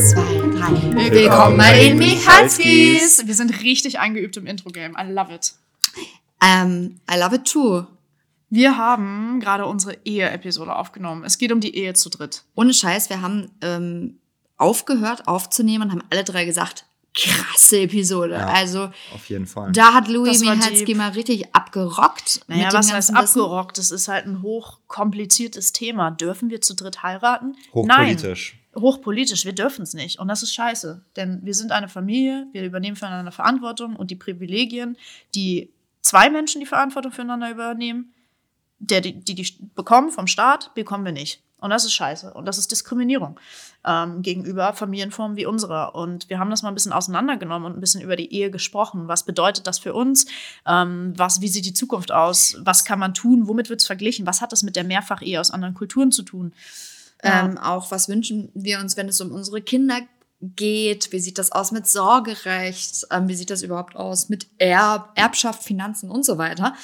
Eins, zwei, drei. Willkommen bei den Michalskis. Wir sind richtig eingeübt im Intro-Game. I love it. Ähm, I love it too. Wir haben gerade unsere Ehe-Episode aufgenommen. Es geht um die Ehe zu dritt. Ohne Scheiß, wir haben ähm, aufgehört aufzunehmen und haben alle drei gesagt, krasse Episode. Ja, also Auf jeden Fall. da hat Louis Michalski mal richtig abgerockt. Naja, was heißt abgerockt? Das ist halt ein hochkompliziertes Thema. Dürfen wir zu dritt heiraten? Hochpolitisch. Nein. Hochpolitisch. Wir dürfen es nicht. Und das ist scheiße. Denn wir sind eine Familie, wir übernehmen füreinander Verantwortung und die Privilegien, die zwei Menschen die Verantwortung füreinander übernehmen, der, die, die die bekommen vom Staat, bekommen wir nicht. Und das ist scheiße. Und das ist Diskriminierung ähm, gegenüber Familienformen wie unserer. Und wir haben das mal ein bisschen auseinandergenommen und ein bisschen über die Ehe gesprochen. Was bedeutet das für uns? Ähm, was, wie sieht die Zukunft aus? Was kann man tun? Womit wird es verglichen? Was hat das mit der Mehrfachehe aus anderen Kulturen zu tun? Ähm, auch was wünschen wir uns, wenn es um unsere Kinder geht? Wie sieht das aus mit Sorgerecht? Ähm, wie sieht das überhaupt aus mit Erb Erbschaft, Finanzen und so weiter?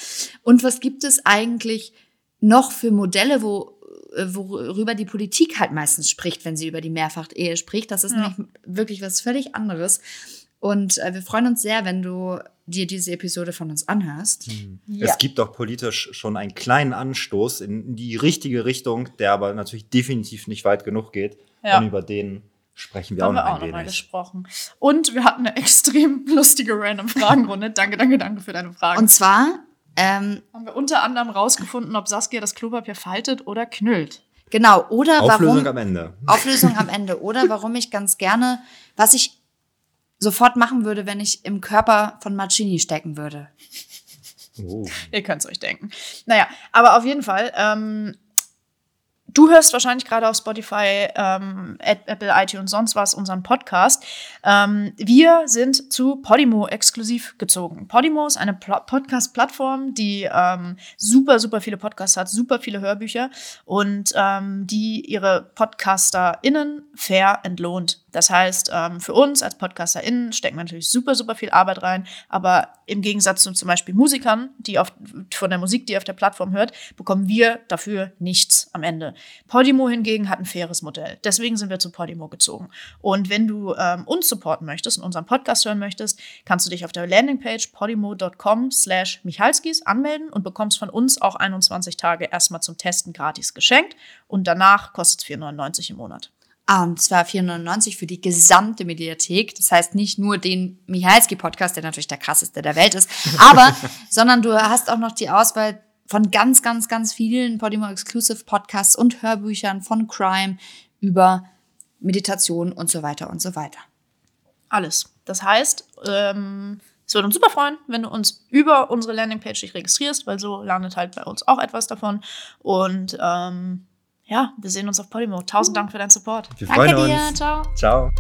Und was gibt es eigentlich noch für Modelle, wo, äh, worüber die Politik halt meistens spricht, wenn sie über die Mehrfachehe spricht? Das ist Ja. nämlich wirklich was völlig anderes. Und äh, wir freuen uns sehr, wenn du dir diese Episode von uns anhörst. Ja. Es gibt auch politisch schon einen kleinen Anstoß in die richtige Richtung, der aber natürlich definitiv nicht weit genug geht. Ja. Und über den sprechen wir Da auch haben noch wir auch ein noch mal wenig. gesprochen. Und wir hatten eine extrem lustige random Fragenrunde. danke, danke, danke für deine Fragen. Und zwar, ähm, haben wir unter anderem rausgefunden, ob Saskia das Klopapier faltet oder knüllt. genau, oder Auflösung warum. am Ende. Auflösung am Ende. Oder warum ich ganz gerne, was ich sofort machen würde, wenn ich im Körper von Marcini stecken würde. Oh. Ihr könnt es euch denken. Naja, aber auf jeden Fall, ähm, du hörst wahrscheinlich gerade auf Spotify, ähm, Apple, iTunes, sonst was unseren Podcast. Ähm, wir sind zu Podimo exklusiv gezogen. Podimo ist eine Pl Podcast-Plattform, die ähm, super, super viele Podcasts hat, super viele Hörbücher und ähm, die ihre PodcasterInnen fair entlohnt. Das heißt, ähm, für uns als PodcasterInnen stecken wir natürlich super, super viel Arbeit rein, aber im Gegensatz zu zum Beispiel Musikern, die auf, von der Musik, die auf der Plattform hört, bekommen wir dafür nichts am Ende. Podimo hingegen hat ein faires Modell. Deswegen sind wir zu Podimo gezogen. Und wenn du ähm, uns supporten möchtest und unseren Podcast hören möchtest, kannst du dich auf der Landingpage podimo.com slash michalskis anmelden und bekommst von uns auch 21 Tage erstmal zum Testen gratis geschenkt und danach kostet es 4,99 im Monat. Ah, und zwar 4,99 für die gesamte Mediathek. Das heißt nicht nur den Michalski-Podcast, der natürlich der krasseste der Welt ist, aber, sondern du hast auch noch die Auswahl von ganz, ganz, ganz vielen Podimo Exclusive Podcasts und Hörbüchern von Crime über Meditation und so weiter und so weiter. Alles. Das heißt, ähm, es würde uns super freuen, wenn du uns über unsere Landingpage dich registrierst, weil so landet halt bei uns auch etwas davon. Und ähm, ja, wir sehen uns auf Podimo. Tausend Dank für deinen Support. Wir Danke freuen uns. dir. Ciao. Ciao.